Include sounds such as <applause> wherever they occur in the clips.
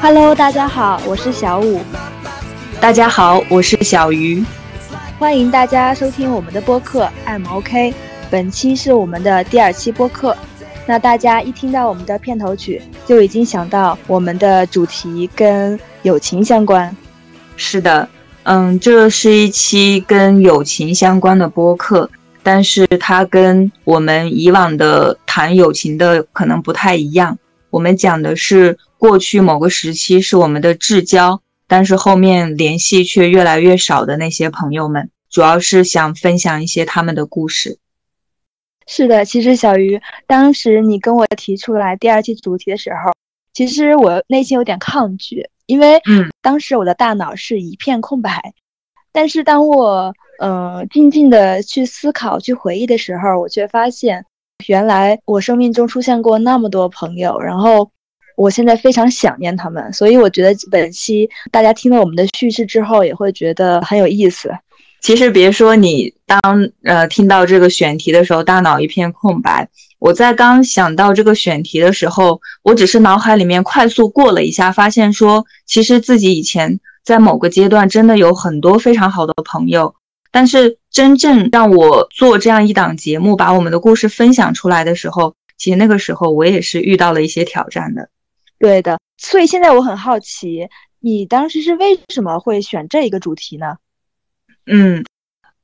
Hello，大家好，我是小五。大家好，我是小鱼。欢迎大家收听我们的播客 M OK。本期是我们的第二期播客。那大家一听到我们的片头曲，就已经想到我们的主题跟友情相关。是的，嗯，这是一期跟友情相关的播客，但是它跟我们以往的谈友情的可能不太一样。我们讲的是过去某个时期是我们的至交，但是后面联系却越来越少的那些朋友们，主要是想分享一些他们的故事。是的，其实小鱼，当时你跟我提出来第二期主题的时候，其实我内心有点抗拒，因为嗯，当时我的大脑是一片空白。但是当我呃静静的去思考、去回忆的时候，我却发现，原来我生命中出现过那么多朋友，然后我现在非常想念他们。所以我觉得本期大家听了我们的叙事之后，也会觉得很有意思。其实别说你当呃听到这个选题的时候，大脑一片空白。我在刚想到这个选题的时候，我只是脑海里面快速过了一下，发现说，其实自己以前在某个阶段真的有很多非常好的朋友，但是真正让我做这样一档节目，把我们的故事分享出来的时候，其实那个时候我也是遇到了一些挑战的。对的，所以现在我很好奇，你当时是为什么会选这一个主题呢？嗯，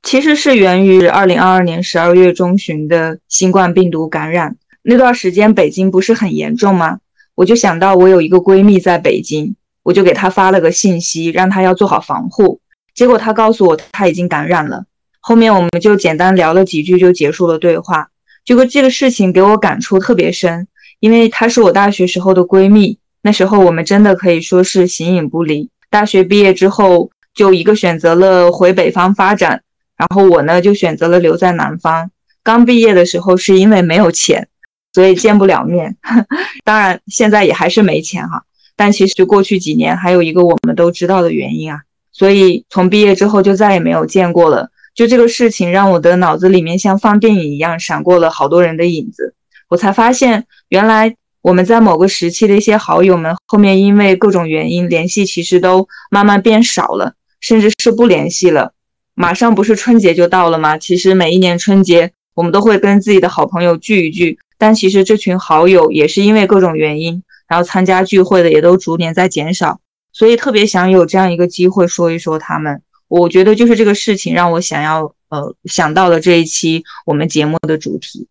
其实是源于二零二二年十二月中旬的新冠病毒感染那段时间，北京不是很严重吗？我就想到我有一个闺蜜在北京，我就给她发了个信息，让她要做好防护。结果她告诉我她已经感染了。后面我们就简单聊了几句，就结束了对话。结果这个事情给我感触特别深，因为她是我大学时候的闺蜜，那时候我们真的可以说是形影不离。大学毕业之后。就一个选择了回北方发展，然后我呢就选择了留在南方。刚毕业的时候是因为没有钱，所以见不了面。<laughs> 当然现在也还是没钱哈。但其实过去几年还有一个我们都知道的原因啊，所以从毕业之后就再也没有见过了。就这个事情让我的脑子里面像放电影一样闪过了好多人的影子，我才发现原来我们在某个时期的一些好友们后面因为各种原因联系其实都慢慢变少了。甚至是不联系了。马上不是春节就到了吗？其实每一年春节，我们都会跟自己的好朋友聚一聚。但其实这群好友也是因为各种原因，然后参加聚会的也都逐年在减少。所以特别想有这样一个机会说一说他们。我觉得就是这个事情让我想要呃想到了这一期我们节目的主题。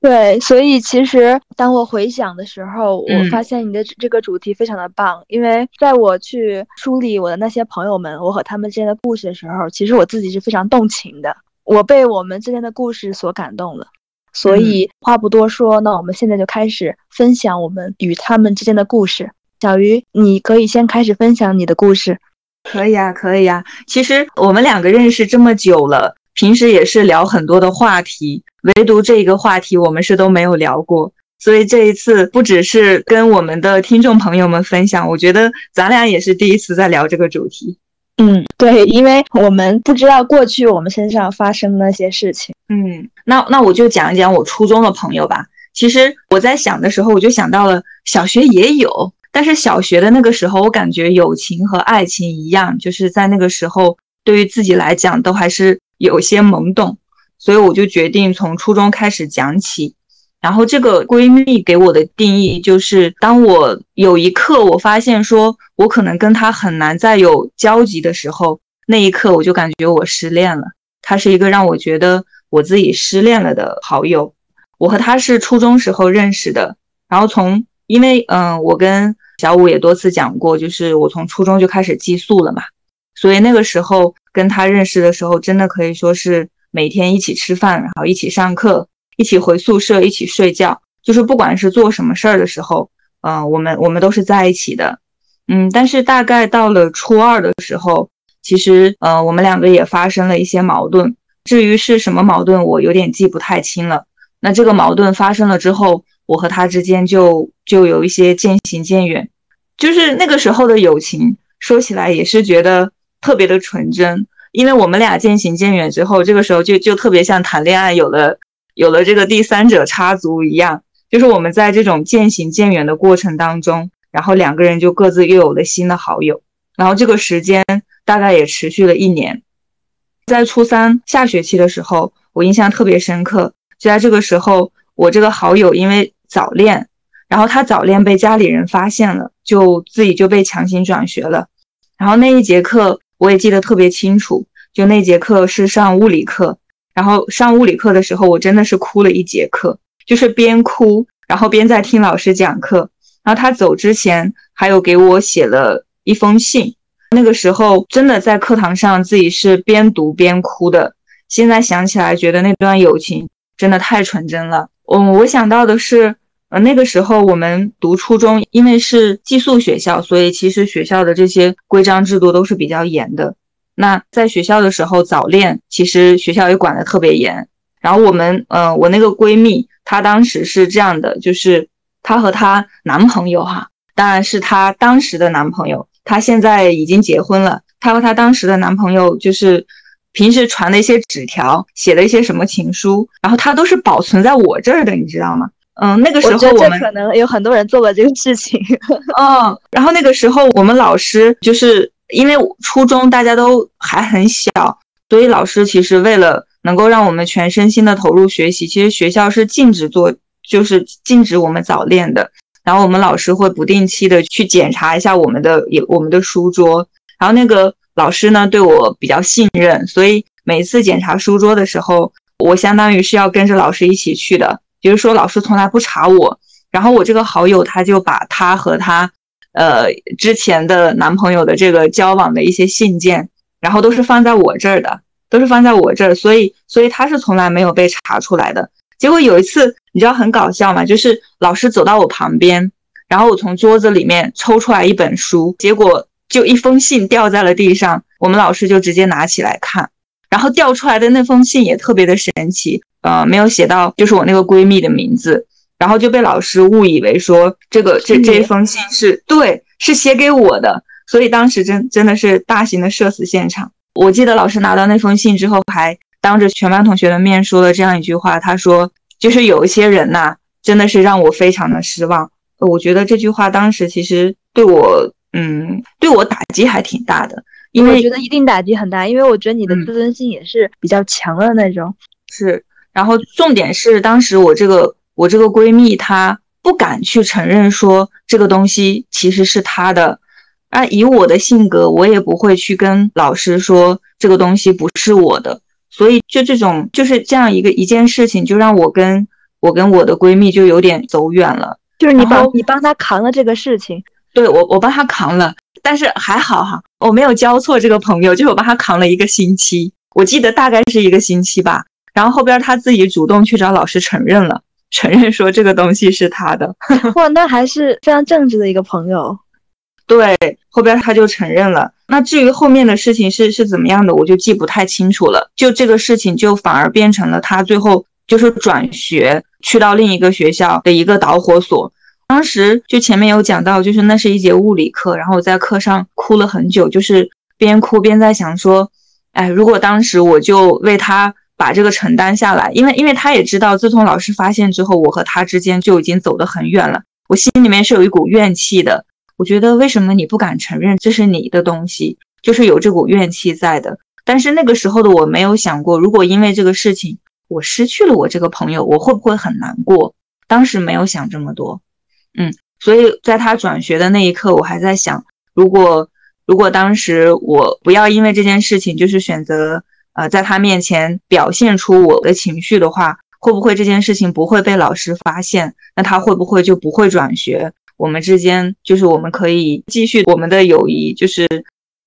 对，所以其实当我回想的时候，我发现你的这个主题非常的棒。因为在我去梳理我的那些朋友们，我和他们之间的故事的时候，其实我自己是非常动情的，我被我们之间的故事所感动了。所以话不多说，那我们现在就开始分享我们与他们之间的故事。小鱼，你可以先开始分享你的故事。可以啊，可以啊。其实我们两个认识这么久了。平时也是聊很多的话题，唯独这一个话题我们是都没有聊过，所以这一次不只是跟我们的听众朋友们分享，我觉得咱俩也是第一次在聊这个主题。嗯，对，因为我们不知道过去我们身上发生那些事情。嗯，那那我就讲一讲我初中的朋友吧。其实我在想的时候，我就想到了小学也有，但是小学的那个时候，我感觉友情和爱情一样，就是在那个时候对于自己来讲都还是。有些懵懂，所以我就决定从初中开始讲起。然后这个闺蜜给我的定义就是，当我有一刻我发现说我可能跟她很难再有交集的时候，那一刻我就感觉我失恋了。她是一个让我觉得我自己失恋了的好友。我和她是初中时候认识的，然后从因为嗯，我跟小五也多次讲过，就是我从初中就开始寄宿了嘛，所以那个时候。跟他认识的时候，真的可以说是每天一起吃饭，然后一起上课，一起回宿舍，一起睡觉，就是不管是做什么事儿的时候，嗯，我们我们都是在一起的，嗯。但是大概到了初二的时候，其实呃，我们两个也发生了一些矛盾。至于是什么矛盾，我有点记不太清了。那这个矛盾发生了之后，我和他之间就就有一些渐行渐远。就是那个时候的友情，说起来也是觉得。特别的纯真，因为我们俩渐行渐远之后，这个时候就就特别像谈恋爱有了有了这个第三者插足一样，就是我们在这种渐行渐远的过程当中，然后两个人就各自又有了新的好友，然后这个时间大概也持续了一年。在初三下学期的时候，我印象特别深刻，就在这个时候，我这个好友因为早恋，然后他早恋被家里人发现了，就自己就被强行转学了。然后那一节课我也记得特别清楚，就那节课是上物理课，然后上物理课的时候，我真的是哭了一节课。就是边哭，然后边在听老师讲课。然后他走之前还有给我写了一封信。那个时候真的在课堂上自己是边读边哭的。现在想起来，觉得那段友情真的太纯真了。嗯，我想到的是，呃，那个时候我们读初中，因为是寄宿学校，所以其实学校的这些规章制度都是比较严的。那在学校的时候早恋，其实学校也管得特别严。然后我们，呃，我那个闺蜜。她当时是这样的，就是她和她男朋友哈，当然是她当时的男朋友，她现在已经结婚了。她和她当时的男朋友就是平时传的一些纸条，写的一些什么情书，然后她都是保存在我这儿的，你知道吗？嗯，那个时候我们可能有很多人做过这个事情。<laughs> 嗯，然后那个时候我们老师就是因为初中大家都还很小，所以老师其实为了。能够让我们全身心的投入学习。其实学校是禁止做，就是禁止我们早恋的。然后我们老师会不定期的去检查一下我们的也我们的书桌。然后那个老师呢对我比较信任，所以每次检查书桌的时候，我相当于是要跟着老师一起去的。比如说老师从来不查我，然后我这个好友他就把他和他呃之前的男朋友的这个交往的一些信件，然后都是放在我这儿的。都是放在我这儿，所以所以他是从来没有被查出来的。结果有一次，你知道很搞笑吗？就是老师走到我旁边，然后我从桌子里面抽出来一本书，结果就一封信掉在了地上。我们老师就直接拿起来看，然后掉出来的那封信也特别的神奇，呃，没有写到就是我那个闺蜜的名字，然后就被老师误以为说这个这这一封信是对，是写给我的，所以当时真真的是大型的社死现场。我记得老师拿到那封信之后，还当着全班同学的面说了这样一句话：“他说，就是有一些人呐，真的是让我非常的失望。”我觉得这句话当时其实对我，嗯，对我打击还挺大的。因为我觉得一定打击很大，因为我觉得你的自尊心也是比较强的那种。是，然后重点是当时我这个我这个闺蜜她不敢去承认说这个东西其实是她的。啊，以我的性格，我也不会去跟老师说这个东西不是我的，所以就这种就是这样一个一件事情，就让我跟我跟我的闺蜜就有点走远了。就是你帮你帮她扛了这个事情，对我我帮她扛了，但是还好哈，我没有交错这个朋友，就是我帮她扛了一个星期，我记得大概是一个星期吧。然后后边他自己主动去找老师承认了，承认说这个东西是他的。<laughs> 哇，那还是非常正直的一个朋友。对，后边他就承认了。那至于后面的事情是是怎么样的，我就记不太清楚了。就这个事情，就反而变成了他最后就是转学去到另一个学校的一个导火索。当时就前面有讲到，就是那是一节物理课，然后我在课上哭了很久，就是边哭边在想说，哎，如果当时我就为他把这个承担下来，因为因为他也知道，自从老师发现之后，我和他之间就已经走得很远了，我心里面是有一股怨气的。我觉得为什么你不敢承认这是你的东西，就是有这股怨气在的。但是那个时候的我没有想过，如果因为这个事情我失去了我这个朋友，我会不会很难过？当时没有想这么多，嗯，所以在他转学的那一刻，我还在想，如果如果当时我不要因为这件事情，就是选择呃在他面前表现出我的情绪的话，会不会这件事情不会被老师发现？那他会不会就不会转学？我们之间就是我们可以继续我们的友谊，就是，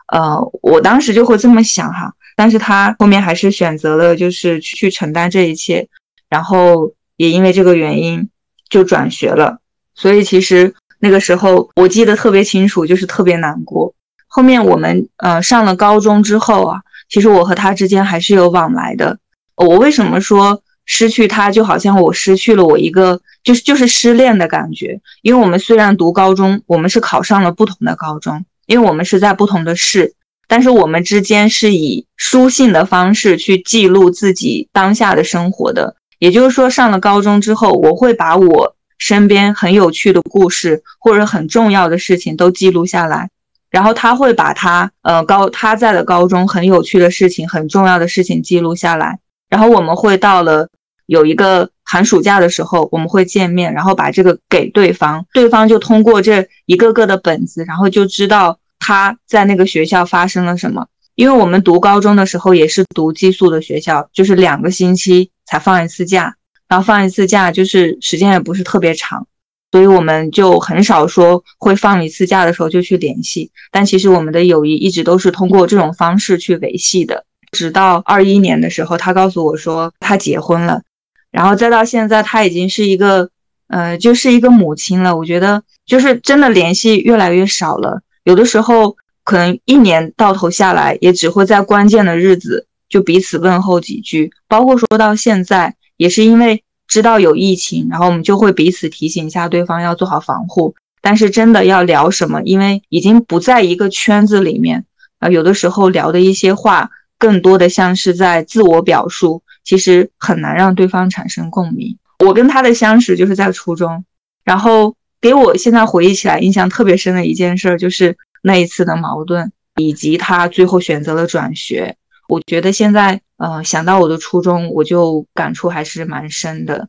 呃，我当时就会这么想哈，但是他后面还是选择了就是去承担这一切，然后也因为这个原因就转学了，所以其实那个时候我记得特别清楚，就是特别难过。后面我们呃上了高中之后啊，其实我和他之间还是有往来的。我为什么说？失去他，就好像我失去了我一个，就是就是失恋的感觉。因为我们虽然读高中，我们是考上了不同的高中，因为我们是在不同的市，但是我们之间是以书信的方式去记录自己当下的生活的。也就是说，上了高中之后，我会把我身边很有趣的故事或者很重要的事情都记录下来，然后他会把他呃高他在的高中很有趣的事情、很重要的事情记录下来，然后我们会到了有一个寒暑假的时候，我们会见面，然后把这个给对方，对方就通过这一个个的本子，然后就知道他在那个学校发生了什么。因为我们读高中的时候也是读寄宿的学校，就是两个星期才放一次假，然后放一次假就是时间也不是特别长，所以我们就很少说会放一次假的时候就去联系。但其实我们的友谊一直都是通过这种方式去维系的。直到二一年的时候，他告诉我说他结婚了，然后再到现在他已经是一个呃就是一个母亲了。我觉得就是真的联系越来越少了，有的时候。可能一年到头下来，也只会在关键的日子就彼此问候几句。包括说到现在，也是因为知道有疫情，然后我们就会彼此提醒一下对方要做好防护。但是真的要聊什么，因为已经不在一个圈子里面，啊，有的时候聊的一些话，更多的像是在自我表述，其实很难让对方产生共鸣。我跟他的相识就是在初中，然后给我现在回忆起来印象特别深的一件事就是。那一次的矛盾，以及他最后选择了转学，我觉得现在呃想到我的初衷，我就感触还是蛮深的。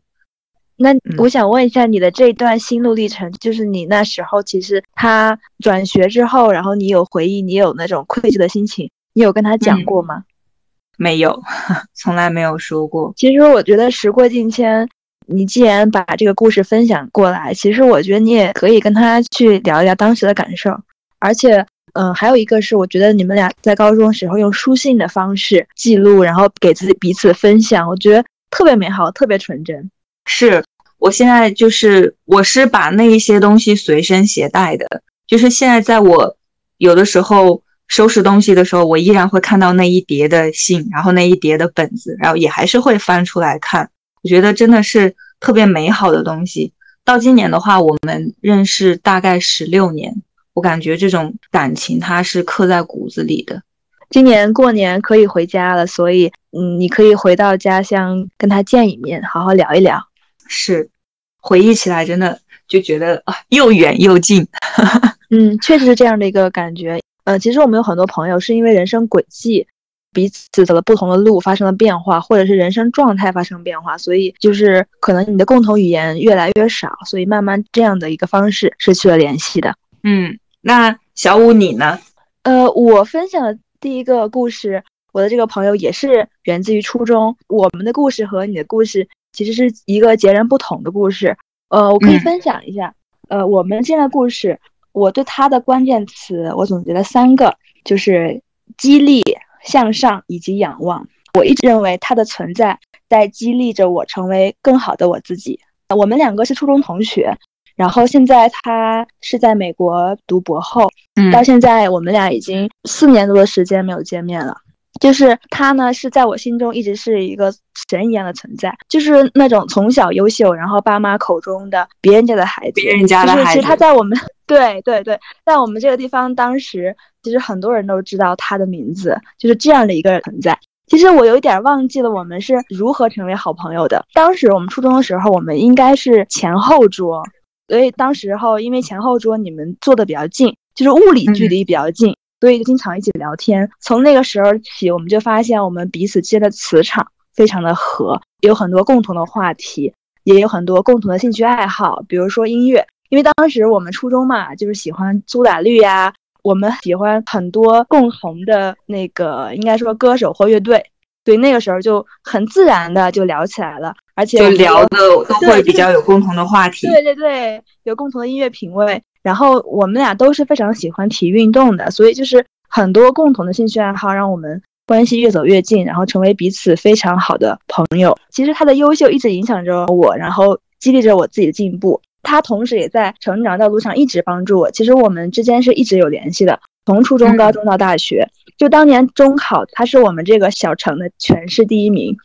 那我想问一下你的这段心路历程，就是你那时候其实他转学之后，然后你有回忆，你有那种愧疚的心情，你有跟他讲过吗？没有，<laughs> 从来没有说过。其实我觉得时过境迁，你既然把这个故事分享过来，其实我觉得你也可以跟他去聊一聊当时的感受。而且，嗯，还有一个是，我觉得你们俩在高中时候用书信的方式记录，然后给自己彼此分享，我觉得特别美好，特别纯真。是我现在就是，我是把那一些东西随身携带的，就是现在在我有的时候收拾东西的时候，我依然会看到那一叠的信，然后那一叠的本子，然后也还是会翻出来看。我觉得真的是特别美好的东西。到今年的话，我们认识大概十六年。我感觉这种感情它是刻在骨子里的。今年过年可以回家了，所以嗯，你可以回到家乡跟他见一面，好好聊一聊。是，回忆起来真的就觉得啊，又远又近。<laughs> 嗯，确实是这样的一个感觉。呃，其实我们有很多朋友是因为人生轨迹彼此走了不同的路，发生了变化，或者是人生状态发生变化，所以就是可能你的共同语言越来越少，所以慢慢这样的一个方式失去了联系的。嗯。那小五你呢？呃，我分享的第一个故事，我的这个朋友也是源自于初中。我们的故事和你的故事其实是一个截然不同的故事。呃，我可以分享一下。呃，我们这的故事，我对他的关键词我总结了三个，就是激励、向上以及仰望。我一直认为他的存在在激励着我成为更好的我自己。我们两个是初中同学。然后现在他是在美国读博后，到现在我们俩已经四年多的时间没有见面了。就是他呢，是在我心中一直是一个神一样的存在，就是那种从小优秀，然后爸妈口中的别人家的孩子。别人家的孩子。其实他在我们对对对，在我们这个地方，当时其实很多人都知道他的名字，就是这样的一个存在。其实我有一点忘记了我们是如何成为好朋友的。当时我们初中的时候，我们应该是前后桌。所以当时候，因为前后桌你们坐的比较近，就是物理距离比较近，所以就经常一起聊天。从那个时候起，我们就发现我们彼此之间的磁场非常的合，有很多共同的话题，也有很多共同的兴趣爱好，比如说音乐。因为当时我们初中嘛，就是喜欢苏打绿呀，我们喜欢很多共同的那个，应该说歌手或乐队。所以，那个时候就很自然的就聊起来了，而且就聊的都会比较有共同的话题。对对对，有共同的音乐品味，然后我们俩都是非常喜欢体育运动的，所以就是很多共同的兴趣爱好，让我们关系越走越近，然后成为彼此非常好的朋友。其实他的优秀一直影响着我，然后激励着我自己的进步。他同时也在成长道路上一直帮助我。其实我们之间是一直有联系的。从初中、高中到大学，就当年中考，他是我们这个小城的全市第一名。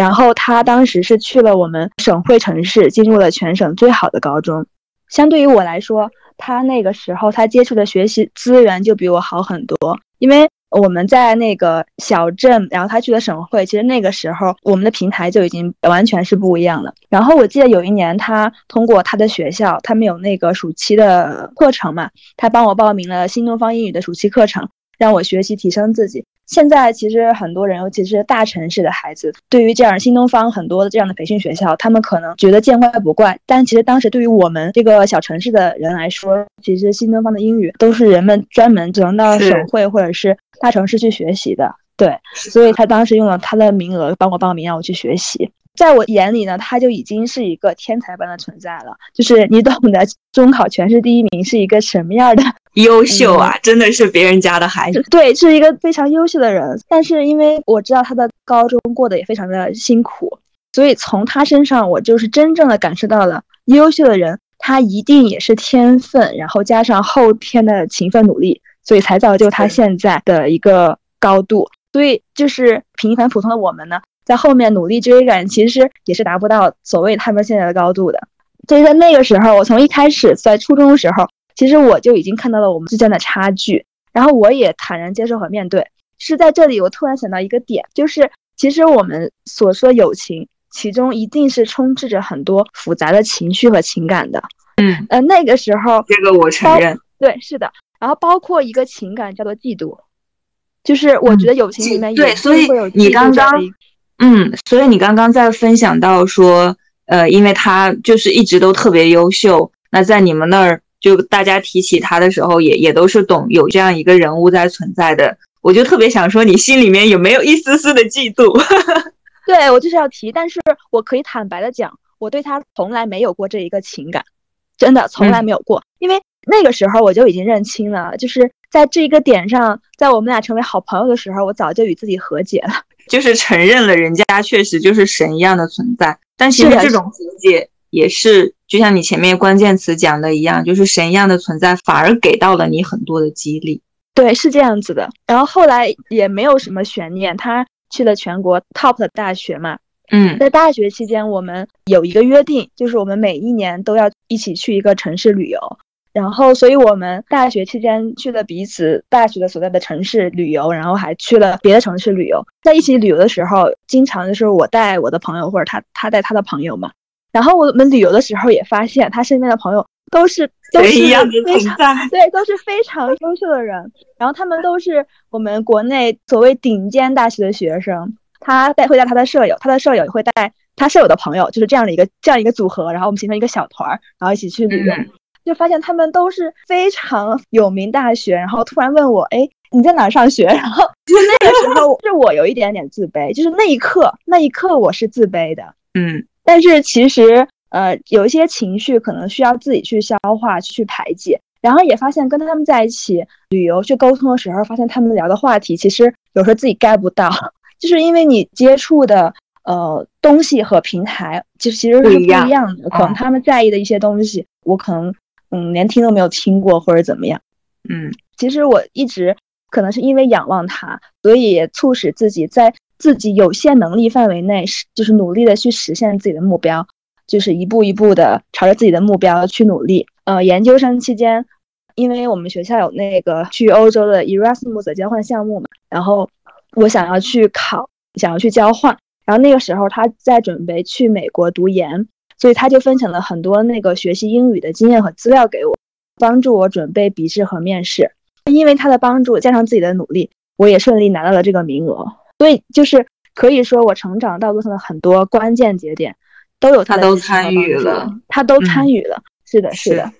然后他当时是去了我们省会城市，进入了全省最好的高中。相对于我来说，他那个时候他接触的学习资源就比我好很多。因为我们在那个小镇，然后他去了省会，其实那个时候我们的平台就已经完全是不一样了。然后我记得有一年，他通过他的学校，他们有那个暑期的课程嘛，他帮我报名了新东方英语的暑期课程，让我学习提升自己。现在其实很多人，尤其是大城市的孩子，对于这样新东方很多的这样的培训学校，他们可能觉得见怪不怪。但其实当时对于我们这个小城市的人来说，其实新东方的英语都是人们专门只能到省会或者是大城市去学习的。对，所以他当时用了他的名额帮我报名，让我去学习。在我眼里呢，他就已经是一个天才般的存在了。就是你懂得，中考全市第一名是一个什么样的优秀啊！真的是别人家的孩子，对，是一个非常优秀的人。但是因为我知道他的高中过得也非常的辛苦，所以从他身上，我就是真正的感受到了优秀的人，他一定也是天分，然后加上后天的勤奋努力，所以才造就他现在的一个高度。所以就是平凡普通的我们呢？在后面努力追赶，其实也是达不到所谓他们现在的高度的。所以在那个时候，我从一开始在初中的时候，其实我就已经看到了我们之间的差距，然后我也坦然接受和面对。是在这里，我突然想到一个点，就是其实我们所说友情，其中一定是充斥着很多复杂的情绪和情感的。嗯，呃，那个时候，这个我承认，对，是的。然后包括一个情感叫做嫉妒，就是我觉得友情里面对，所以你刚刚。嗯，所以你刚刚在分享到说，呃，因为他就是一直都特别优秀，那在你们那儿就大家提起他的时候，也也都是懂有这样一个人物在存在的。我就特别想说，你心里面有没有一丝丝的嫉妒？<laughs> 对我就是要提，但是我可以坦白的讲，我对他从来没有过这一个情感，真的从来没有过，因为那个时候我就已经认清了，就是在这一个点上，在我们俩成为好朋友的时候，我早就与自己和解了。就是承认了人家确实就是神一样的存在，但其实这种和解也是就像你前面关键词讲的一样，就是神一样的存在反而给到了你很多的激励。对，是这样子的。然后后来也没有什么悬念，他去了全国 top 的大学嘛。嗯，在大学期间，我们有一个约定，就是我们每一年都要一起去一个城市旅游。然后，所以我们大学期间去了彼此大学的所在的城市旅游，然后还去了别的城市旅游。在一起旅游的时候，经常就是我带我的朋友，或者他他带他的朋友嘛。然后我们旅游的时候也发现，他身边的朋友都是都是非常对，都是非常优秀的人。然后他们都是我们国内所谓顶尖大学的学生。他带会带他的舍友，他的舍友也会带他舍友的朋友，就是这样的一个这样一个组合。然后我们形成一个小团儿，然后一起去旅游。就发现他们都是非常有名大学，然后突然问我，哎，你在哪上学？<laughs> 然后就那个时候 <laughs> 是我有一点点自卑，就是那一刻，那一刻我是自卑的，嗯。但是其实，呃，有一些情绪可能需要自己去消化、去排解。然后也发现跟他们在一起旅游去沟通的时候，发现他们聊的话题其实有时候自己 get 不到，<laughs> 就是因为你接触的呃东西和平台就其实是不一样的，可能他们在意的一些东西，我可能。嗯，连听都没有听过，或者怎么样？嗯，其实我一直可能是因为仰望他，所以促使自己在自己有限能力范围内，是就是努力的去实现自己的目标，就是一步一步的朝着自己的目标去努力。呃，研究生期间，因为我们学校有那个去欧洲的 Erasmus 交换项目嘛，然后我想要去考，想要去交换，然后那个时候他在准备去美国读研。所以他就分享了很多那个学习英语的经验和资料给我，帮助我准备笔试和面试。因为他的帮助加上自己的努力，我也顺利拿到了这个名额。所以就是可以说，我成长道路上的很多关键节点都有他都参与了，他都参与了。是的，是的。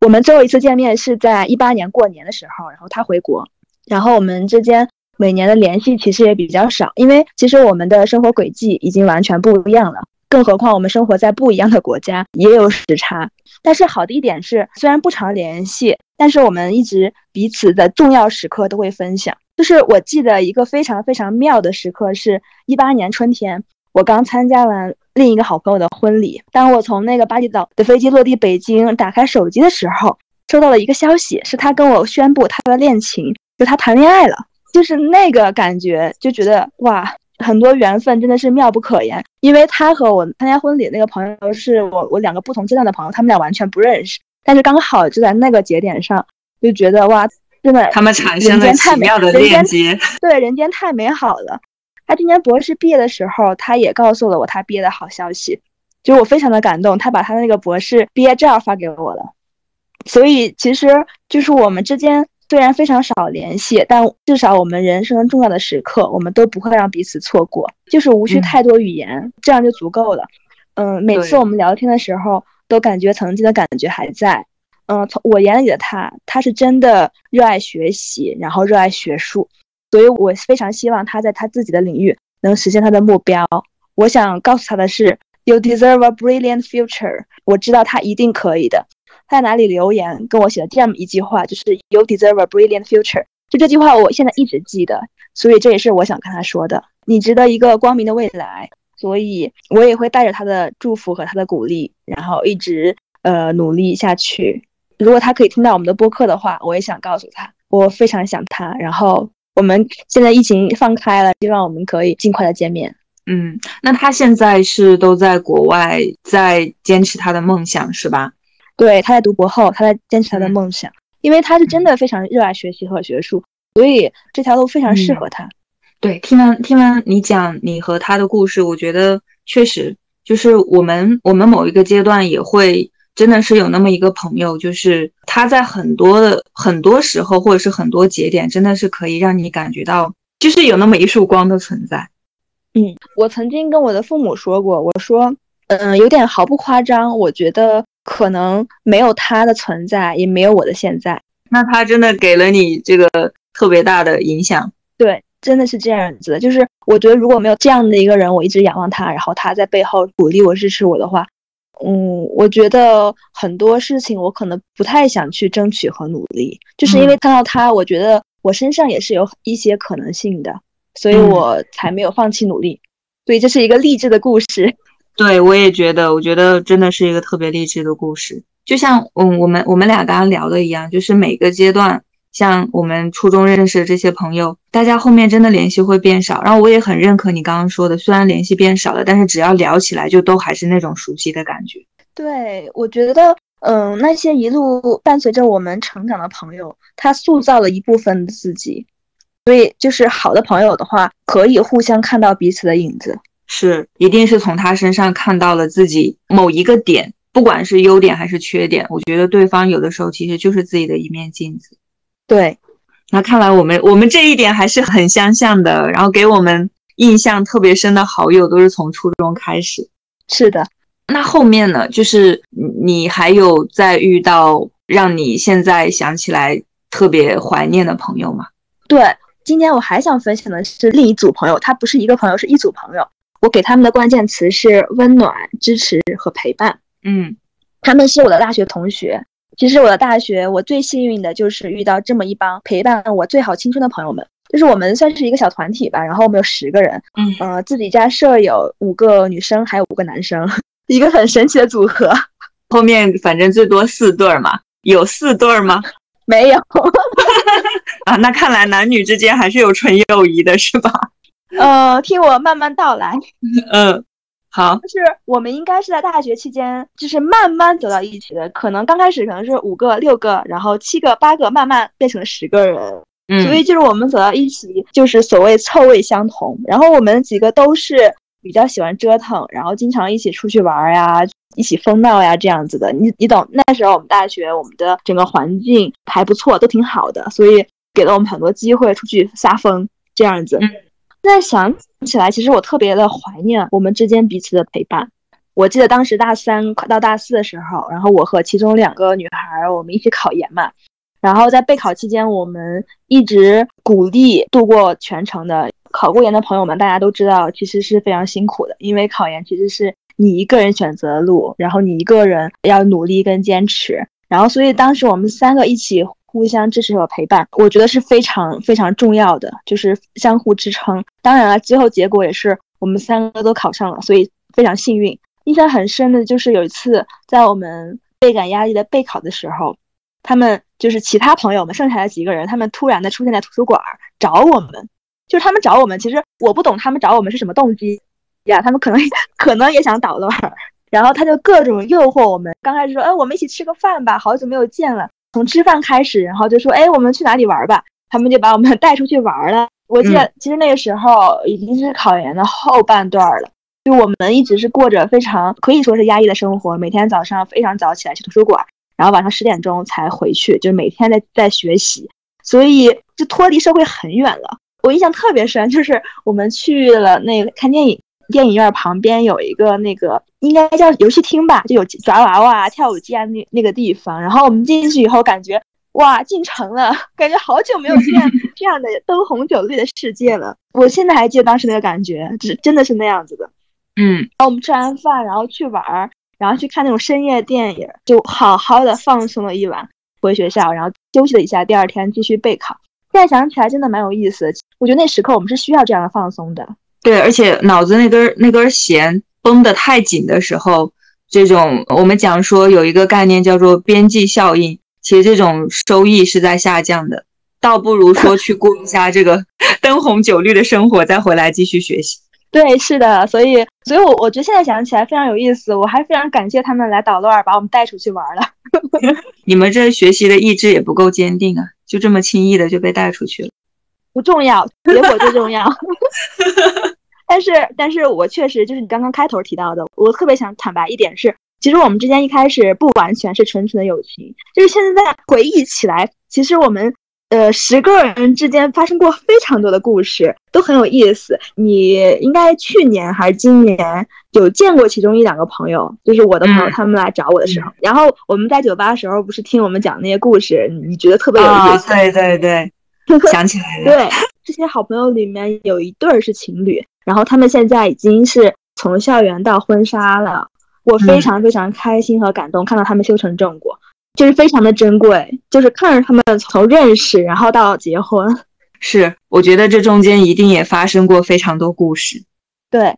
我们最后一次见面是在一八年过年的时候，然后他回国，然后我们之间每年的联系其实也比较少，因为其实我们的生活轨迹已经完全不一样了。更何况我们生活在不一样的国家，也有时差。但是好的一点是，虽然不常联系，但是我们一直彼此的重要时刻都会分享。就是我记得一个非常非常妙的时刻，是一八年春天，我刚参加完另一个好朋友的婚礼。当我从那个巴厘岛的飞机落地北京，打开手机的时候，收到了一个消息，是他跟我宣布他的恋情，就他谈恋爱了。就是那个感觉，就觉得哇。很多缘分真的是妙不可言，因为他和我参加婚礼那个朋友是我我两个不同阶段的朋友，他们俩完全不认识，但是刚好就在那个节点上，就觉得哇，真的，他们产生了奇妙的链接。对，人间太美好了。他今年博士毕业的时候，他也告诉了我他毕业的好消息，就我非常的感动。他把他的那个博士毕业照发给我了。所以其实就是我们之间虽然非常少联系，但至少我们人生重要的时刻，我们都不会让彼此错过。就是无需太多语言，这样就足够了。嗯，每次我们聊天的时候，都感觉曾经的感觉还在。嗯，从我眼里的他，他是真的热爱学习，然后热爱学术，所以我非常希望他在他自己的领域能实现他的目标。我想告诉他的是，You deserve a brilliant future。我知道他一定可以的。他在哪里留言跟我写了这样一句话，就是 You deserve a brilliant future。就这句话，我现在一直记得，所以这也是我想跟他说的。你值得一个光明的未来，所以我也会带着他的祝福和他的鼓励，然后一直呃努力下去。如果他可以听到我们的播客的话，我也想告诉他，我非常想他。然后我们现在疫情放开了，希望我们可以尽快的见面。嗯，那他现在是都在国外，在坚持他的梦想，是吧？对，他在读博后，他在坚持他的梦想，因为他是真的非常热爱学习和学术，所以这条路非常适合他。对，听完听完你讲你和他的故事，我觉得确实就是我们我们某一个阶段也会。真的是有那么一个朋友，就是他在很多的很多时候，或者是很多节点，真的是可以让你感觉到，就是有那么一束光的存在。嗯，我曾经跟我的父母说过，我说，嗯，有点毫不夸张，我觉得可能没有他的存在，也没有我的现在。那他真的给了你这个特别大的影响。对，真的是这样子的，就是我觉得如果没有这样的一个人，我一直仰望他，然后他在背后鼓励我、支持我的话。嗯，我觉得很多事情我可能不太想去争取和努力，就是因为看到他，我觉得我身上也是有一些可能性的，所以我才没有放弃努力。所以这是一个励志的故事。<laughs> 对，我也觉得，我觉得真的是一个特别励志的故事。就像嗯，我们我们俩刚刚聊的一样，就是每个阶段。像我们初中认识的这些朋友，大家后面真的联系会变少。然后我也很认可你刚刚说的，虽然联系变少了，但是只要聊起来，就都还是那种熟悉的感觉。对，我觉得，嗯，那些一路伴随着我们成长的朋友，他塑造了一部分自己。所以，就是好的朋友的话，可以互相看到彼此的影子。是，一定是从他身上看到了自己某一个点，不管是优点还是缺点。我觉得对方有的时候其实就是自己的一面镜子。对，那看来我们我们这一点还是很相像的。然后给我们印象特别深的好友都是从初中开始。是的，那后面呢？就是你还有再遇到让你现在想起来特别怀念的朋友吗？对，今天我还想分享的是另一组朋友，他不是一个朋友，是一组朋友。我给他们的关键词是温暖、支持和陪伴。嗯，他们是我的大学同学。其实我的大学，我最幸运的就是遇到这么一帮陪伴我最好青春的朋友们。就是我们算是一个小团体吧，然后我们有十个人，嗯，呃，自己家舍友五个女生，还有五个男生，<laughs> 一个很神奇的组合。后面反正最多四对儿嘛，有四对儿吗？<laughs> 没有。<laughs> 啊，那看来男女之间还是有纯友谊的，是吧？呃，听我慢慢道来。嗯。好，就是我们应该是在大学期间，就是慢慢走到一起的。可能刚开始可能是五个、六个，然后七个、八个，慢慢变成了十个人。嗯，所以就是我们走到一起，就是所谓臭味相同。然后我们几个都是比较喜欢折腾，然后经常一起出去玩呀，一起疯闹呀，这样子的。你你懂？那时候我们大学，我们的整个环境还不错，都挺好的，所以给了我们很多机会出去撒疯，这样子。现在想起来，其实我特别的怀念我们之间彼此的陪伴。我记得当时大三快到大四的时候，然后我和其中两个女孩，我们一起考研嘛。然后在备考期间，我们一直鼓励度过全程的考过研的朋友们。大家都知道，其实是非常辛苦的，因为考研其实是你一个人选择的路，然后你一个人要努力跟坚持。然后，所以当时我们三个一起。互相支持和陪伴，我觉得是非常非常重要的，就是相互支撑。当然了，最后结果也是我们三个都考上了，所以非常幸运。印象很深的就是有一次在我们倍感压力的备考的时候，他们就是其他朋友们，剩下的几个人，他们突然的出现在图书馆找我们，就是他们找我们，其实我不懂他们找我们是什么动机呀？他们可能 <laughs> 可能也想捣乱，然后他就各种诱惑我们。刚开始说，哎，我们一起吃个饭吧，好久没有见了。从吃饭开始，然后就说：“哎，我们去哪里玩吧？”他们就把我们 <laughs> 带出去玩了。我记得，其实那个时候已经是考研的后半段了，就我们一直是过着非常可以说是压抑的生活，每天早上非常早起来去图书馆，然后晚上十点钟才回去，就是每天在在学习，所以就脱离社会很远了。我印象特别深，就是我们去了那个看电影，电影院旁边有一个那个应该叫游戏厅吧，就有抓娃娃、跳舞机啊那那个地方。然后我们进去以后，感觉哇，进城了，<laughs> 感觉好久没有见 <laughs> 这样的灯红酒绿的世界了。我现在还记得当时那个感觉，是真的是那样子的。嗯，然后我们吃完饭，然后去玩儿，然后去看那种深夜电影，就好好的放松了一晚，回学校，然后休息了一下，第二天继续备考。现在想起来真的蛮有意思的，我觉得那时刻我们是需要这样的放松的。对，而且脑子那根那根弦绷得太紧的时候，这种我们讲说有一个概念叫做边际效应，其实这种收益是在下降的，倒不如说去过一下这个 <laughs> 灯红酒绿的生活，再回来继续学习。对，是的，所以，所以我我觉得现在想起来非常有意思，我还非常感谢他们来捣乱，把我们带出去玩了。<laughs> 你们这学习的意志也不够坚定啊，就这么轻易的就被带出去了。不重要，结果最重要。<laughs> 但是，但是我确实就是你刚刚开头提到的，我特别想坦白一点是，其实我们之间一开始不完全是纯纯的友情，就是现在回忆起来，其实我们。呃，十个人之间发生过非常多的故事，都很有意思。你应该去年还是今年有见过其中一两个朋友，就是我的朋友，他们来找我的时候，然后我们在酒吧的时候，不是听我们讲那些故事，你觉得特别有意思？对对对，<laughs> 想起来了。对，这些好朋友里面有一对儿是情侣，然后他们现在已经是从校园到婚纱了，我非常非常开心和感动，看到他们修成正果。就是非常的珍贵，就是看着他们从认识然后到结婚，<laughs> 是我觉得这中间一定也发生过非常多故事。对，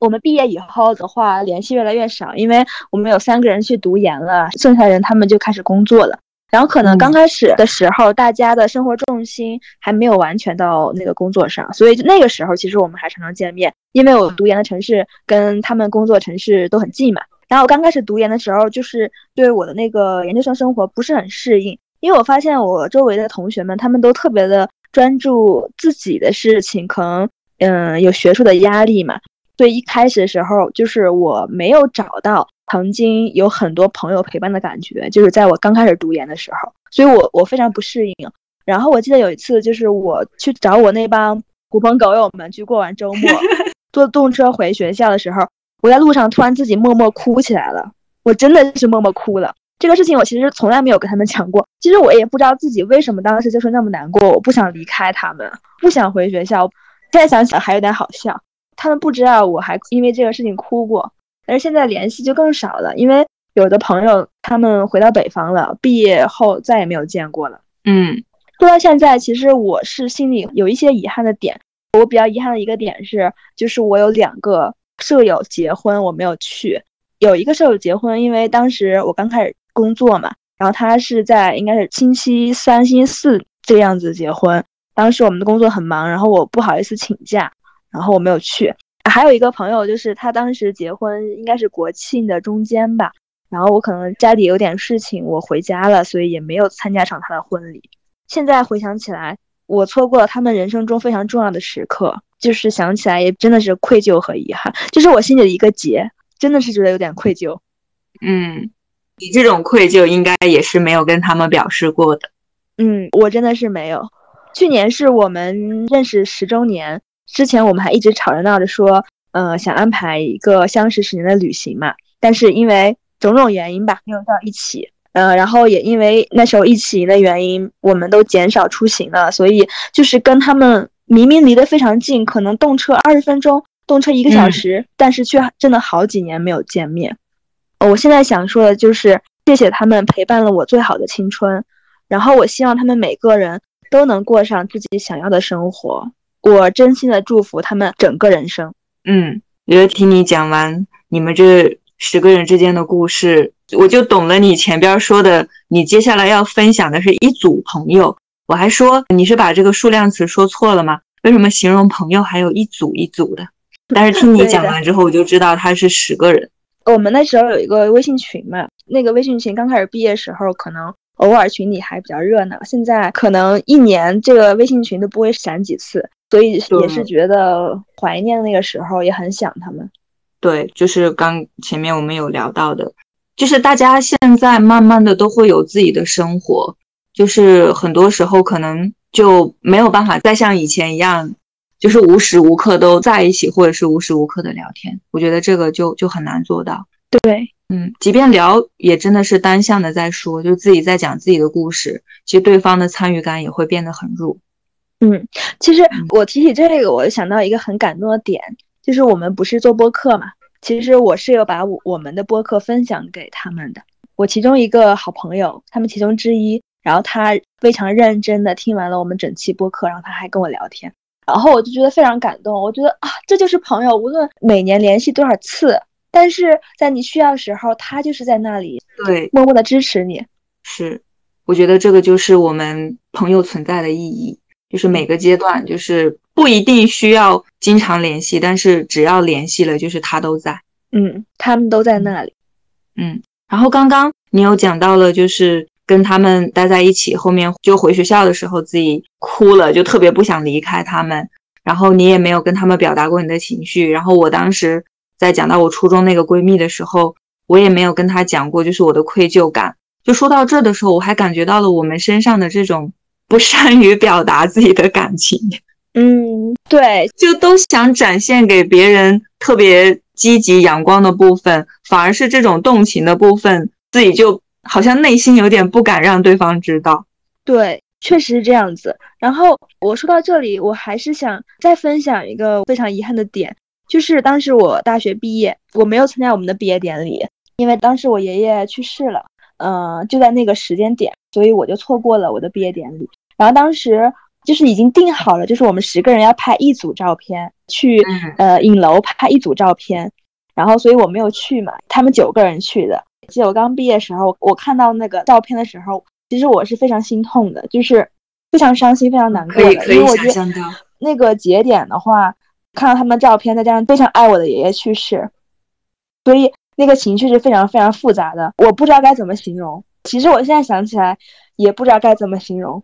我们毕业以后的话联系越来越少，因为我们有三个人去读研了，剩下人他们就开始工作了。然后可能刚开始的时候，大家的生活重心还没有完全到那个工作上，所以那个时候其实我们还常常见面，因为我读研的城市跟他们工作城市都很近嘛。然后我刚开始读研的时候，就是对我的那个研究生生活不是很适应，因为我发现我周围的同学们他们都特别的专注自己的事情，可能嗯有学术的压力嘛，所以一开始的时候就是我没有找到曾经有很多朋友陪伴的感觉，就是在我刚开始读研的时候，所以我我非常不适应。然后我记得有一次就是我去找我那帮狐朋狗友们去过完周末，<laughs> 坐动车回学校的时候。我在路上突然自己默默哭起来了，我真的是默默哭了。这个事情我其实从来没有跟他们讲过，其实我也不知道自己为什么当时就是那么难过。我不想离开他们，不想回学校。现在想起来还有点好笑，他们不知道我还因为这个事情哭过，但是现在联系就更少了，因为有的朋友他们回到北方了，毕业后再也没有见过了。嗯，说到现在，其实我是心里有一些遗憾的点。我比较遗憾的一个点是，就是我有两个。舍友结婚我没有去，有一个舍友结婚，因为当时我刚开始工作嘛，然后他是在应该是星期三、星期四这样子结婚，当时我们的工作很忙，然后我不好意思请假，然后我没有去。还有一个朋友，就是他当时结婚应该是国庆的中间吧，然后我可能家里有点事情，我回家了，所以也没有参加上他的婚礼。现在回想起来，我错过了他们人生中非常重要的时刻。就是想起来也真的是愧疚和遗憾，就是我心里的一个结，真的是觉得有点愧疚。嗯，你这种愧疚应该也是没有跟他们表示过的。嗯，我真的是没有。去年是我们认识十周年，之前我们还一直吵着闹着说，呃，想安排一个相识十年的旅行嘛，但是因为种种原因吧，没有到一起。呃，然后也因为那时候疫情的原因，我们都减少出行了，所以就是跟他们。明明离得非常近，可能动车二十分钟，动车一个小时，但是却真的好几年没有见面。我现在想说的就是，谢谢他们陪伴了我最好的青春，然后我希望他们每个人都能过上自己想要的生活。我真心的祝福他们整个人生。嗯，觉得听你讲完你们这十个人之间的故事，我就懂了你前边说的，你接下来要分享的是一组朋友。我还说你是把这个数量词说错了吗？为什么形容朋友还有一组一组的？但是听你讲完之后，我就知道他是十个人。<laughs> 我们那时候有一个微信群嘛，那个微信群刚开始毕业时候，可能偶尔群里还比较热闹。现在可能一年这个微信群都不会闪几次，所以也是觉得怀念那个时候，也很想他们。对，就是刚前面我们有聊到的，就是大家现在慢慢的都会有自己的生活，就是很多时候可能就没有办法再像以前一样。就是无时无刻都在一起，或者是无时无刻的聊天，我觉得这个就就很难做到。对，嗯，即便聊，也真的是单向的在说，就自己在讲自己的故事，其实对方的参与感也会变得很弱。嗯，其实我提起这个，我想到一个很感动的点，就是我们不是做播客嘛，其实我是有把我我们的播客分享给他们的，我其中一个好朋友，他们其中之一，然后他非常认真的听完了我们整期播客，然后他还跟我聊天。然后我就觉得非常感动，我觉得啊，这就是朋友，无论每年联系多少次，但是在你需要的时候，他就是在那里，对，默默的支持你。是，我觉得这个就是我们朋友存在的意义，就是每个阶段，就是不一定需要经常联系，但是只要联系了，就是他都在。嗯，他们都在那里。嗯，然后刚刚你有讲到了，就是。跟他们待在一起，后面就回学校的时候自己哭了，就特别不想离开他们。然后你也没有跟他们表达过你的情绪。然后我当时在讲到我初中那个闺蜜的时候，我也没有跟她讲过，就是我的愧疚感。就说到这的时候，我还感觉到了我们身上的这种不善于表达自己的感情。嗯，对，就都想展现给别人特别积极阳光的部分，反而是这种动情的部分自己就。好像内心有点不敢让对方知道，对，确实是这样子。然后我说到这里，我还是想再分享一个非常遗憾的点，就是当时我大学毕业，我没有参加我们的毕业典礼，因为当时我爷爷去世了，嗯，就在那个时间点，所以我就错过了我的毕业典礼。然后当时就是已经定好了，就是我们十个人要拍一组照片，去呃影楼拍一组照片，然后所以我没有去嘛，他们九个人去的。记得我刚毕业时候，我看到那个照片的时候，其实我是非常心痛的，就是非常伤心、非常难过的。因为我觉得那个节点的话，看到他们照片，再加上非常爱我的爷爷去世，所以那个情绪是非常非常复杂的。我不知道该怎么形容。其实我现在想起来，也不知道该怎么形容。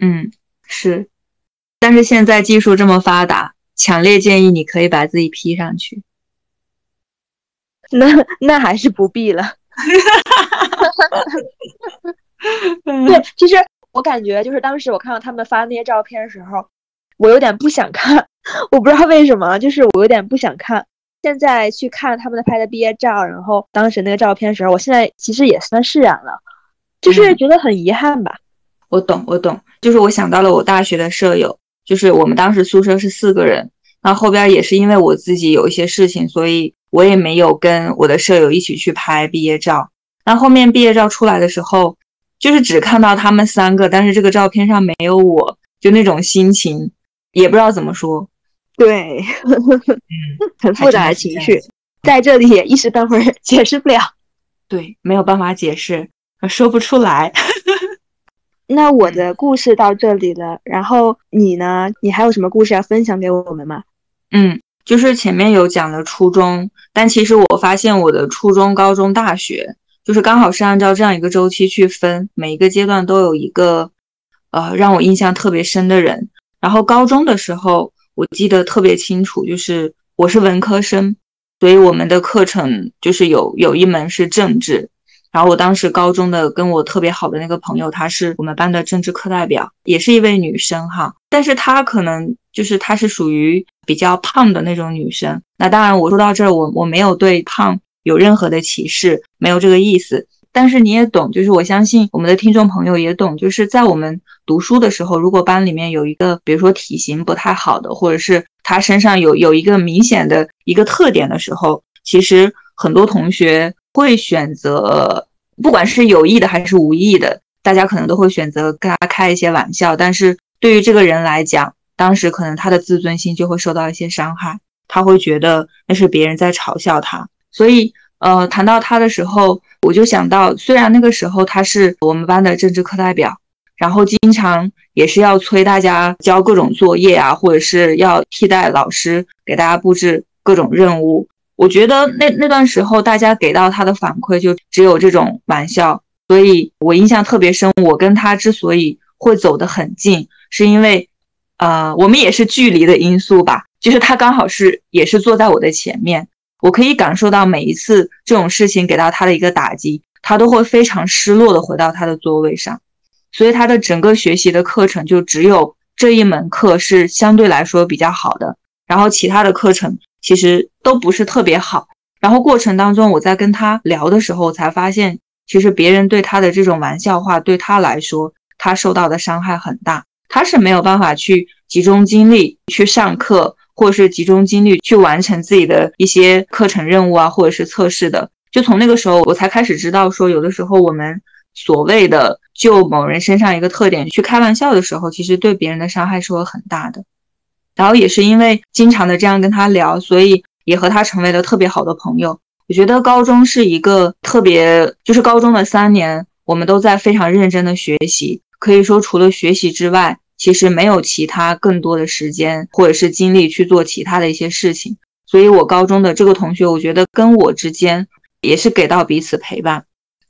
嗯，是。但是现在技术这么发达，强烈建议你可以把自己 P 上去。那那还是不必了。<laughs> 对，其实我感觉就是当时我看到他们发那些照片的时候，我有点不想看，<laughs> 我不知道为什么，就是我有点不想看。现在去看他们拍的毕业照，然后当时那个照片的时候，我现在其实也算释然了，就是觉得很遗憾吧。我懂，我懂，就是我想到了我大学的舍友，就是我们当时宿舍是四个人，那后边也是因为我自己有一些事情，所以。我也没有跟我的舍友一起去拍毕业照。那后面毕业照出来的时候，就是只看到他们三个，但是这个照片上没有我，就那种心情也不知道怎么说。对，<laughs> 很复杂的情绪，在这里也一时半会儿解释不了。对，没有办法解释，说不出来。那我的故事到这里了，然后你呢？你还有什么故事要分享给我们吗？嗯。就是前面有讲了初中，但其实我发现我的初中、高中、大学，就是刚好是按照这样一个周期去分，每一个阶段都有一个，呃，让我印象特别深的人。然后高中的时候，我记得特别清楚，就是我是文科生，所以我们的课程就是有有一门是政治。然后我当时高中的跟我特别好的那个朋友，她是我们班的政治课代表，也是一位女生哈。但是她可能就是她是属于比较胖的那种女生。那当然，我说到这儿，我我没有对胖有任何的歧视，没有这个意思。但是你也懂，就是我相信我们的听众朋友也懂，就是在我们读书的时候，如果班里面有一个，比如说体型不太好的，或者是他身上有有一个明显的一个特点的时候，其实很多同学。会选择，不管是有意的还是无意的，大家可能都会选择跟他开一些玩笑。但是对于这个人来讲，当时可能他的自尊心就会受到一些伤害，他会觉得那是别人在嘲笑他。所以，呃，谈到他的时候，我就想到，虽然那个时候他是我们班的政治课代表，然后经常也是要催大家交各种作业啊，或者是要替代老师给大家布置各种任务。我觉得那那段时候，大家给到他的反馈就只有这种玩笑，所以我印象特别深。我跟他之所以会走得很近，是因为，呃，我们也是距离的因素吧。就是他刚好是也是坐在我的前面，我可以感受到每一次这种事情给到他的一个打击，他都会非常失落的回到他的座位上。所以他的整个学习的课程就只有这一门课是相对来说比较好的，然后其他的课程其实都不是特别好。然后过程当中，我在跟他聊的时候，才发现其实别人对他的这种玩笑话，对他来说，他受到的伤害很大。他是没有办法去集中精力去上课，或者是集中精力去完成自己的一些课程任务啊，或者是测试的。就从那个时候，我才开始知道说，有的时候我们所谓的就某人身上一个特点去开玩笑的时候，其实对别人的伤害是会很大的。然后也是因为经常的这样跟他聊，所以。也和他成为了特别好的朋友。我觉得高中是一个特别，就是高中的三年，我们都在非常认真的学习。可以说，除了学习之外，其实没有其他更多的时间或者是精力去做其他的一些事情。所以，我高中的这个同学，我觉得跟我之间也是给到彼此陪伴。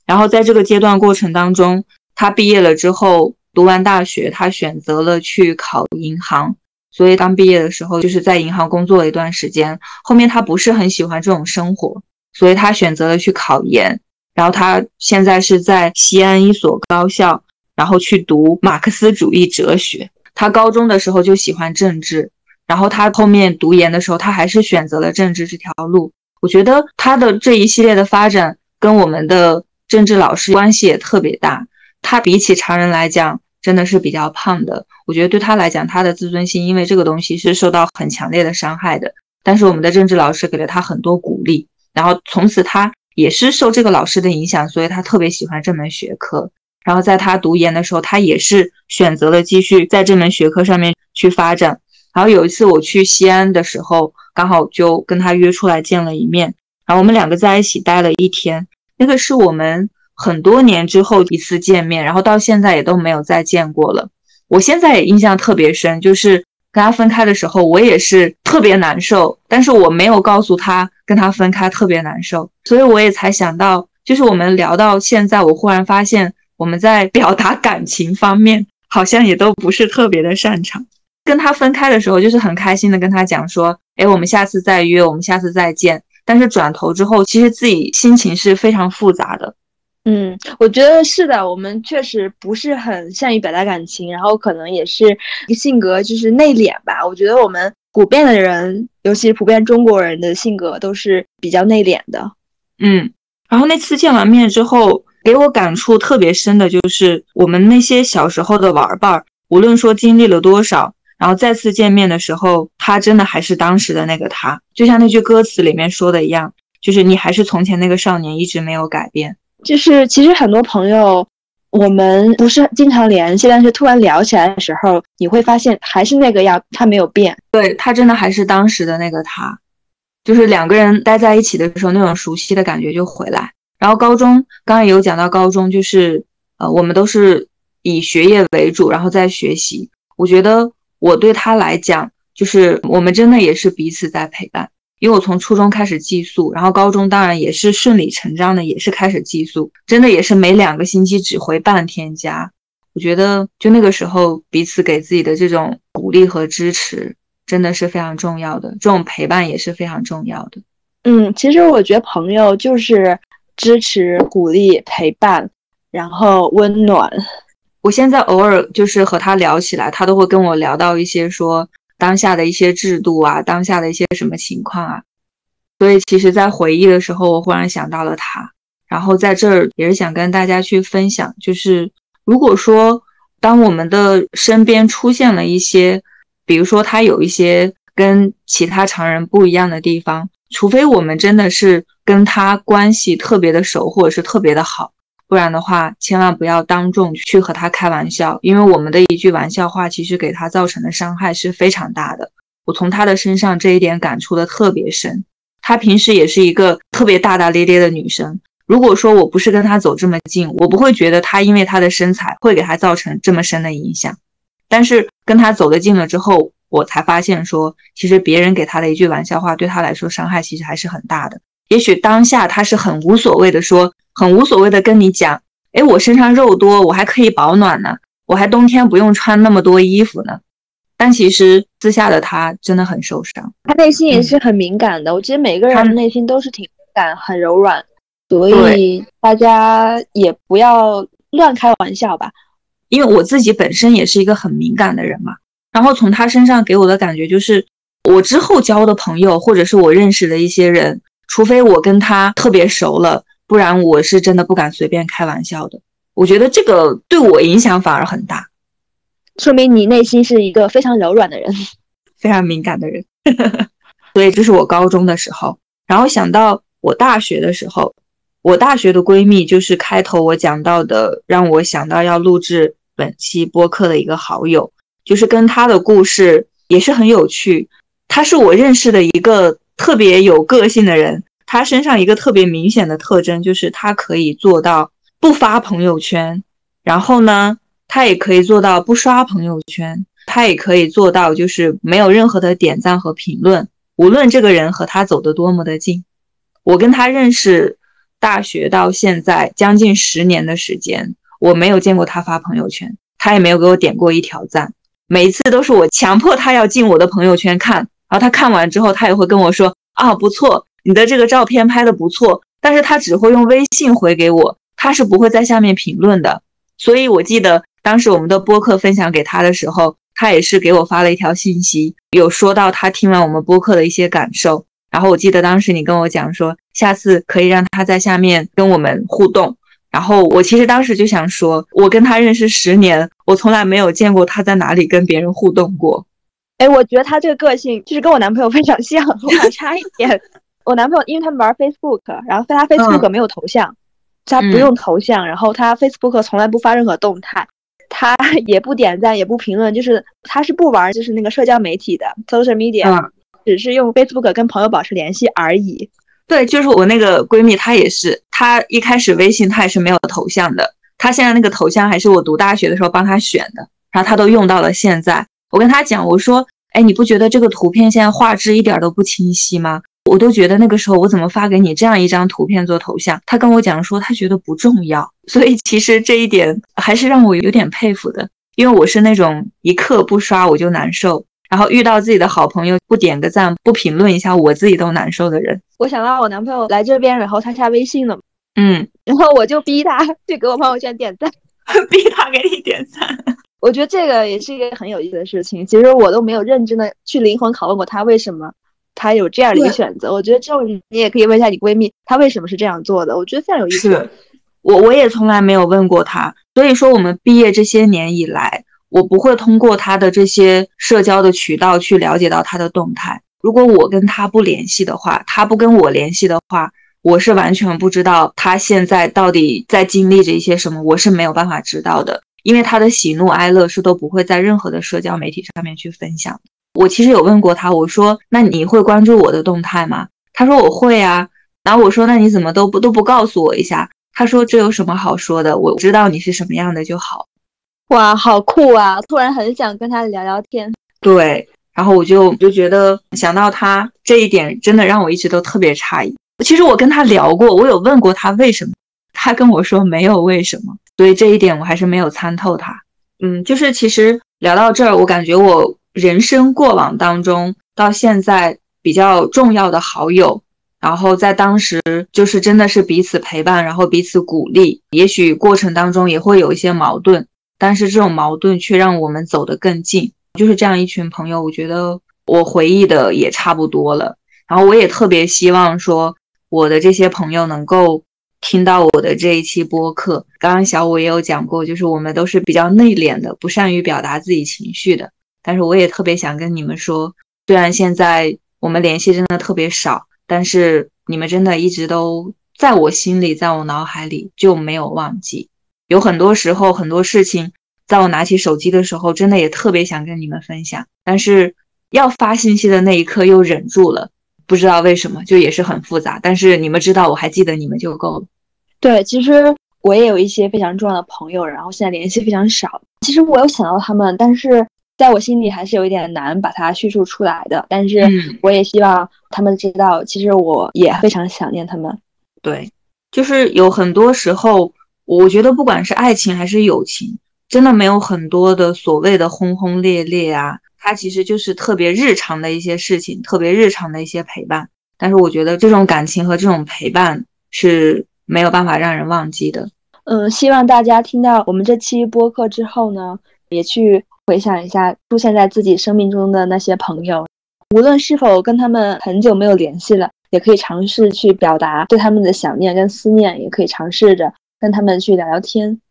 然后，在这个阶段过程当中，他毕业了之后，读完大学，他选择了去考银行。所以刚毕业的时候，就是在银行工作了一段时间。后面他不是很喜欢这种生活，所以他选择了去考研。然后他现在是在西安一所高校，然后去读马克思主义哲学。他高中的时候就喜欢政治，然后他后面读研的时候，他还是选择了政治这条路。我觉得他的这一系列的发展跟我们的政治老师关系也特别大。他比起常人来讲。真的是比较胖的，我觉得对他来讲，他的自尊心因为这个东西是受到很强烈的伤害的。但是我们的政治老师给了他很多鼓励，然后从此他也是受这个老师的影响，所以他特别喜欢这门学科。然后在他读研的时候，他也是选择了继续在这门学科上面去发展。然后有一次我去西安的时候，刚好就跟他约出来见了一面，然后我们两个在一起待了一天。那个是我们。很多年之后一次见面，然后到现在也都没有再见过了。我现在也印象特别深，就是跟他分开的时候，我也是特别难受，但是我没有告诉他跟他分开特别难受，所以我也才想到，就是我们聊到现在，我忽然发现我们在表达感情方面好像也都不是特别的擅长。跟他分开的时候，就是很开心的跟他讲说，哎，我们下次再约，我们下次再见。但是转头之后，其实自己心情是非常复杂的。嗯，我觉得是的，我们确实不是很善于表达感情，然后可能也是性格就是内敛吧。我觉得我们普遍的人，尤其是普遍中国人的性格都是比较内敛的。嗯，然后那次见完面之后，给我感触特别深的就是我们那些小时候的玩伴儿，无论说经历了多少，然后再次见面的时候，他真的还是当时的那个他，就像那句歌词里面说的一样，就是你还是从前那个少年，一直没有改变。就是其实很多朋友，我们不是经常联系，但是突然聊起来的时候，你会发现还是那个样，他没有变。对他真的还是当时的那个他，就是两个人待在一起的时候，那种熟悉的感觉就回来。然后高中刚刚也有讲到，高中就是呃，我们都是以学业为主，然后在学习。我觉得我对他来讲，就是我们真的也是彼此在陪伴。因为我从初中开始寄宿，然后高中当然也是顺理成章的，也是开始寄宿，真的也是每两个星期只回半天家。我觉得就那个时候彼此给自己的这种鼓励和支持，真的是非常重要的，这种陪伴也是非常重要的。嗯，其实我觉得朋友就是支持、鼓励、陪伴，然后温暖。我现在偶尔就是和他聊起来，他都会跟我聊到一些说。当下的一些制度啊，当下的一些什么情况啊，所以其实，在回忆的时候，我忽然想到了他，然后在这儿也是想跟大家去分享，就是如果说当我们的身边出现了一些，比如说他有一些跟其他常人不一样的地方，除非我们真的是跟他关系特别的熟，或者是特别的好。不然的话，千万不要当众去和他开玩笑，因为我们的一句玩笑话，其实给他造成的伤害是非常大的。我从他的身上这一点感触的特别深。他平时也是一个特别大大咧咧的女生。如果说我不是跟他走这么近，我不会觉得他因为他的身材会给他造成这么深的影响。但是跟他走得近了之后，我才发现说，其实别人给他的一句玩笑话，对他来说伤害其实还是很大的。也许当下他是很无所谓的说。很无所谓的跟你讲，哎，我身上肉多，我还可以保暖呢，我还冬天不用穿那么多衣服呢。但其实私下的他真的很受伤，他内心也是很敏感的。我觉得每个人内心都是挺敏感、很柔软，所以大家也不要乱开玩笑吧。因为我自己本身也是一个很敏感的人嘛。然后从他身上给我的感觉就是，我之后交的朋友或者是我认识的一些人，除非我跟他特别熟了，不然我是真的不敢随便开玩笑的。我觉得这个对我影响反而很大。说明你内心是一个非常柔软的人，<laughs> 非常敏感的人。<laughs> 所以这是我高中的时候，然后想到我大学的时候，我大学的闺蜜就是开头我讲到的，让我想到要录制本期播客的一个好友，就是跟她的故事也是很有趣。她是我认识的一个特别有个性的人，他身上一个特别明显的特征就是他可以做到不发朋友圈，然后呢。他也可以做到不刷朋友圈，他也可以做到就是没有任何的点赞和评论，无论这个人和他走得多么的近。我跟他认识，大学到现在将近十年的时间，我没有见过他发朋友圈，他也没有给我点过一条赞。每一次都是我强迫他要进我的朋友圈看，然后他看完之后，他也会跟我说啊不错，你的这个照片拍的不错，但是他只会用微信回给我，他是不会在下面评论的。所以我记得。当时我们的播客分享给他的时候，他也是给我发了一条信息，有说到他听完我们播客的一些感受。然后我记得当时你跟我讲说，下次可以让他在下面跟我们互动。然后我其实当时就想说，我跟他认识十年，我从来没有见过他在哪里跟别人互动过。哎，我觉得他这个个性就是跟我男朋友非常像，<laughs> 我还差一点。我男朋友因为他们玩 Facebook，然后他 Facebook 没有头像，他不用头像，然后他 Facebook 从来不发任何动态。他 <laughs> 也不点赞，也不评论，就是他是不玩，就是那个社交媒体的 social media，只是用 Facebook 跟朋友保持联系而已。对，就是我那个闺蜜，她也是，她一开始微信她也是没有头像的，她现在那个头像还是我读大学的时候帮她选的，然后她都用到了现在。我跟他讲，我说，哎，你不觉得这个图片现在画质一点都不清晰吗？我都觉得那个时候我怎么发给你这样一张图片做头像？他跟我讲说他觉得不重要，<laughs> 所以其实这一点还是让我有点佩服的。因为我是那种一刻不刷我就难受，然后遇到自己的好朋友不点个赞不评论一下我自己都难受的人。我想到我男朋友来这边，然后他下微信了，嗯，然后我就逼他去给我朋友圈点赞，<laughs> 逼他给你点赞。我觉得这个也是一个很有意思的事情。其实我都没有认真的去灵魂拷问过他为什么。他有这样的一个选择，我觉得这种你也可以问一下你闺蜜，她为什么是这样做的？我觉得非常有意思。是我我也从来没有问过她，所以说我们毕业这些年以来，我不会通过她的这些社交的渠道去了解到她的动态。如果我跟她不联系的话，她不跟我联系的话，我是完全不知道她现在到底在经历着一些什么，我是没有办法知道的，因为他的喜怒哀乐是都不会在任何的社交媒体上面去分享。我其实有问过他，我说那你会关注我的动态吗？他说我会啊。然后我说那你怎么都不都不告诉我一下？他说这有什么好说的？我知道你是什么样的就好。哇，好酷啊！突然很想跟他聊聊天。对，然后我就就觉得想到他这一点，真的让我一直都特别诧异。其实我跟他聊过，我有问过他为什么，他跟我说没有为什么。所以这一点我还是没有参透他。嗯，就是其实聊到这儿，我感觉我。人生过往当中，到现在比较重要的好友，然后在当时就是真的是彼此陪伴，然后彼此鼓励。也许过程当中也会有一些矛盾，但是这种矛盾却让我们走得更近。就是这样一群朋友，我觉得我回忆的也差不多了。然后我也特别希望说，我的这些朋友能够听到我的这一期播客。刚刚小五也有讲过，就是我们都是比较内敛的，不善于表达自己情绪的。但是我也特别想跟你们说，虽然现在我们联系真的特别少，但是你们真的一直都在我心里，在我脑海里就没有忘记。有很多时候，很多事情，在我拿起手机的时候，真的也特别想跟你们分享，但是要发信息的那一刻又忍住了，不知道为什么，就也是很复杂。但是你们知道，我还记得你们就够了。对，其实我也有一些非常重要的朋友，然后现在联系非常少。其实我有想到他们，但是。在我心里还是有一点难把它叙述出来的，但是我也希望他们知道，其实我也非常想念他们。对，就是有很多时候，我觉得不管是爱情还是友情，真的没有很多的所谓的轰轰烈烈啊，它其实就是特别日常的一些事情，特别日常的一些陪伴。但是我觉得这种感情和这种陪伴是没有办法让人忘记的。嗯，希望大家听到我们这期播客之后呢，也去回想一下出现在自己生命中的那些朋友，无论是否跟他们很久没有联系了，也可以尝试去表达对他们的想念跟思念，也可以尝试着。跟他们去聊聊天，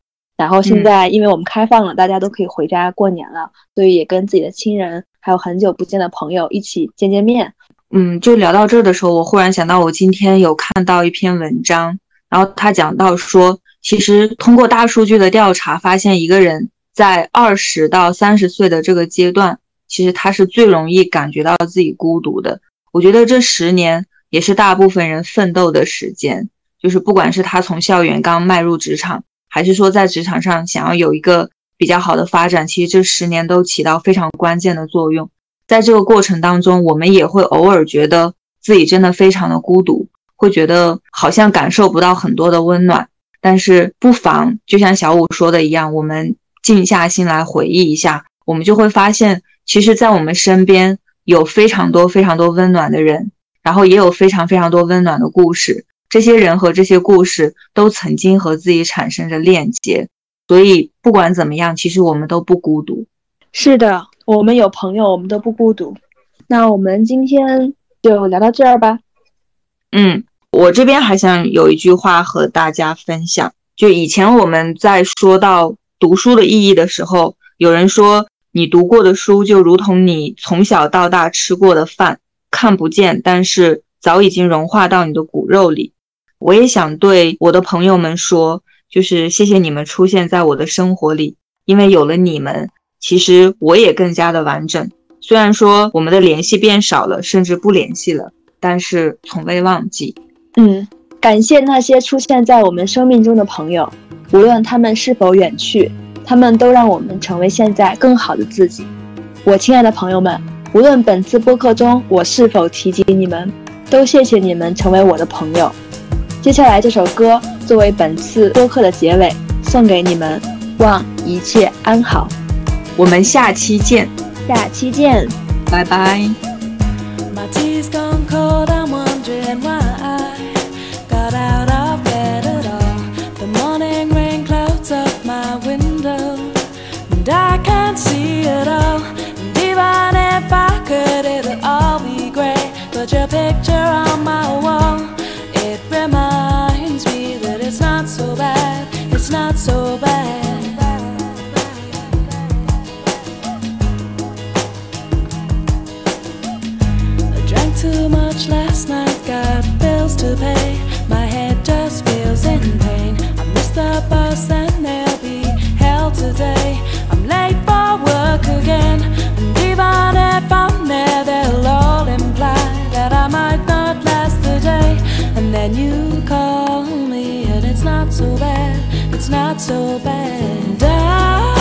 然后现在因为我们开放了，大家都可以回家过年了，所以也跟自己的亲人还有很久不见的朋友一起见见面。嗯，就聊到这儿的时候，我忽然想到，我今天有看到一篇文章，然后他讲到说，其实通过大数据的调查，发现一个人在二十到三十岁的这个阶段，其实他是最容易感觉到自己孤独的。我觉得这十年也是大部分人奋斗的时间。就是不管是他从校园刚迈入职场，还是说在职场上想要有一个比较好的发展，其实这十年都起到非常关键的作用。在这个过程当中，我们也会偶尔觉得自己真的非常的孤独，会觉得好像感受不到很多的温暖。但是不妨就像小五说的一样，我们静下心来回忆一下，我们就会发现，其实，在我们身边有非常多非常多温暖的人，然后也有非常非常多温暖的故事。这些人和这些故事都曾经和自己产生着链接，所以不管怎么样，其实我们都不孤独。是的，我们有朋友，我们都不孤独。那我们今天就聊到这儿吧。嗯，我这边还想有一句话和大家分享，就以前我们在说到读书的意义的时候，有人说你读过的书就如同你从小到大吃过的饭，看不见，但是早已经融化到你的骨肉里。我也想对我的朋友们说，就是谢谢你们出现在我的生活里，因为有了你们，其实我也更加的完整。虽然说我们的联系变少了，甚至不联系了，但是从未忘记。嗯，感谢那些出现在我们生命中的朋友，无论他们是否远去，他们都让我们成为现在更好的自己。我亲爱的朋友们，无论本次播客中我是否提及你们，都谢谢你们成为我的朋友。接下来这首歌作为本次播客的结尾，送给你们，望一切安好。我们下期见，下期见，拜拜。So bad. I drank too much last night, got bills to pay. My head just feels in pain. I missed the bus and they'll be hell today. I'm late for work again, and even if I'm there, they'll all imply that I might not last the day. And then you call me, and it's not so bad it's not so bad. the